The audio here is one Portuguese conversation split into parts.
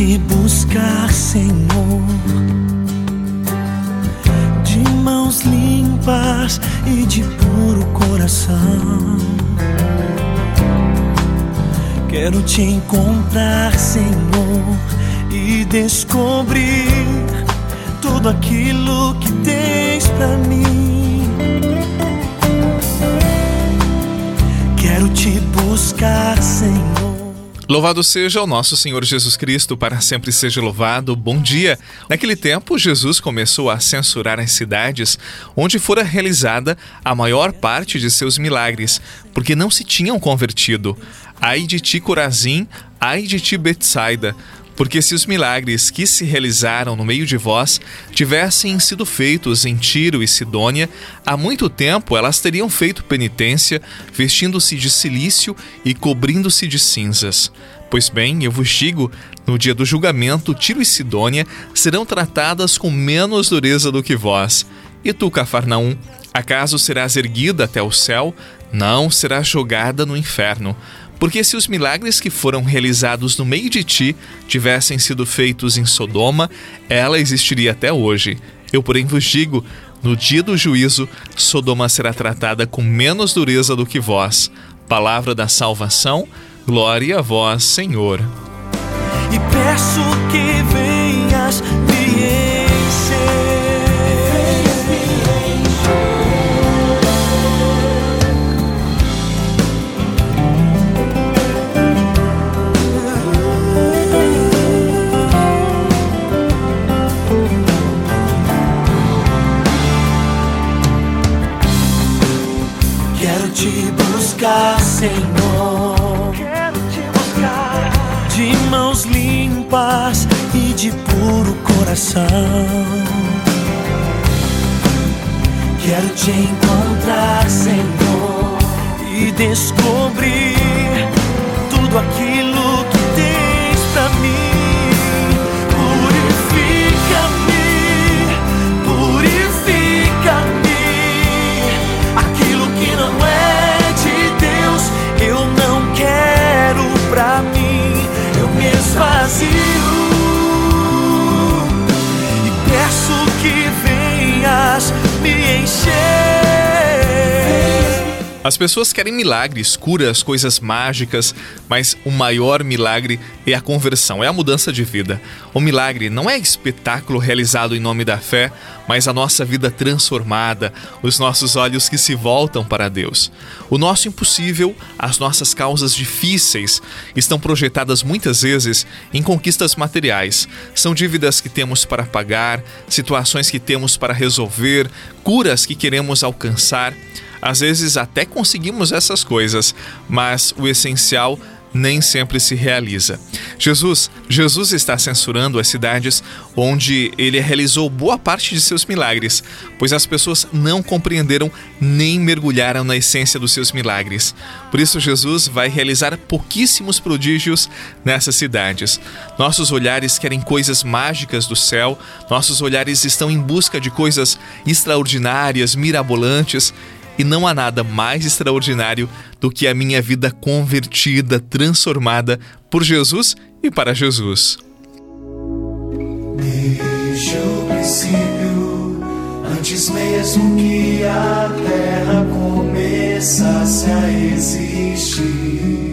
te buscar, Senhor, de mãos limpas e de puro coração. Quero te encontrar, Senhor, e descobrir tudo aquilo que tens para mim. Louvado seja o nosso Senhor Jesus Cristo, para sempre seja louvado. Bom dia. Naquele tempo, Jesus começou a censurar as cidades onde fora realizada a maior parte de seus milagres, porque não se tinham convertido. Ai de ti, Corazim, ai de ti, Betsaida, porque se os milagres que se realizaram no meio de vós tivessem sido feitos em Tiro e Sidônia, há muito tempo elas teriam feito penitência, vestindo-se de silício e cobrindo-se de cinzas. Pois bem, eu vos digo, no dia do julgamento, Tiro e Sidônia serão tratadas com menos dureza do que vós. E tu, Cafarnaum, acaso serás erguida até o céu? Não, serás jogada no inferno. Porque se os milagres que foram realizados no meio de ti tivessem sido feitos em Sodoma, ela existiria até hoje. Eu, porém, vos digo: no dia do juízo, Sodoma será tratada com menos dureza do que vós. Palavra da salvação, glória a vós, Senhor. E peço que venhas buscar, Senhor. Quero te buscar. De mãos limpas e de puro coração. Quero te encontrar, Senhor, e descobrir tudo aquilo As pessoas querem milagres, curas, coisas mágicas, mas o maior milagre é a conversão, é a mudança de vida. O milagre não é espetáculo realizado em nome da fé, mas a nossa vida transformada, os nossos olhos que se voltam para Deus. O nosso impossível, as nossas causas difíceis, estão projetadas muitas vezes em conquistas materiais. São dívidas que temos para pagar, situações que temos para resolver, curas que queremos alcançar. Às vezes até conseguimos essas coisas, mas o essencial nem sempre se realiza. Jesus, Jesus está censurando as cidades onde ele realizou boa parte de seus milagres, pois as pessoas não compreenderam nem mergulharam na essência dos seus milagres. Por isso Jesus vai realizar pouquíssimos prodígios nessas cidades. Nossos olhares querem coisas mágicas do céu, nossos olhares estão em busca de coisas extraordinárias, mirabolantes, e não há nada mais extraordinário do que a minha vida convertida, transformada por Jesus e para Jesus. Desde o princípio, antes mesmo que a terra começasse a existir,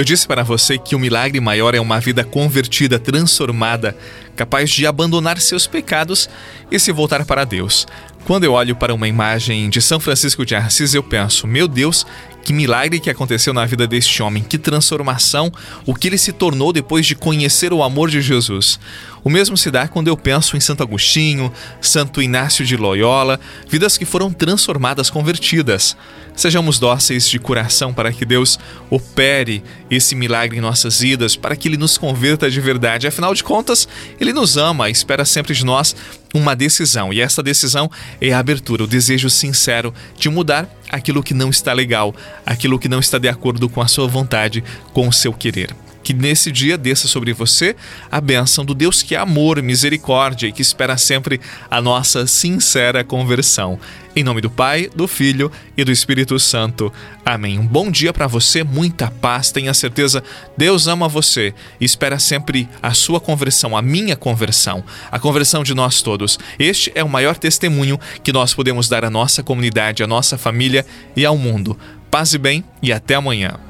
Eu disse para você que o milagre maior é uma vida convertida, transformada, capaz de abandonar seus pecados e se voltar para Deus. Quando eu olho para uma imagem de São Francisco de Assis, eu penso: meu Deus, que milagre que aconteceu na vida deste homem, que transformação, o que ele se tornou depois de conhecer o amor de Jesus. O mesmo se dá quando eu penso em Santo Agostinho, Santo Inácio de Loyola, vidas que foram transformadas, convertidas. Sejamos dóceis de coração para que Deus opere esse milagre em nossas vidas, para que Ele nos converta de verdade. Afinal de contas, Ele nos ama e espera sempre de nós uma decisão. E essa decisão é a abertura, o desejo sincero de mudar aquilo que não está legal, aquilo que não está de acordo com a sua vontade, com o seu querer. Que nesse dia desça sobre você a bênção do Deus que é amor, misericórdia e que espera sempre a nossa sincera conversão. Em nome do Pai, do Filho e do Espírito Santo. Amém. Um bom dia para você, muita paz. Tenha certeza, Deus ama você e espera sempre a sua conversão, a minha conversão, a conversão de nós todos. Este é o maior testemunho que nós podemos dar à nossa comunidade, à nossa família e ao mundo. Paz e bem e até amanhã.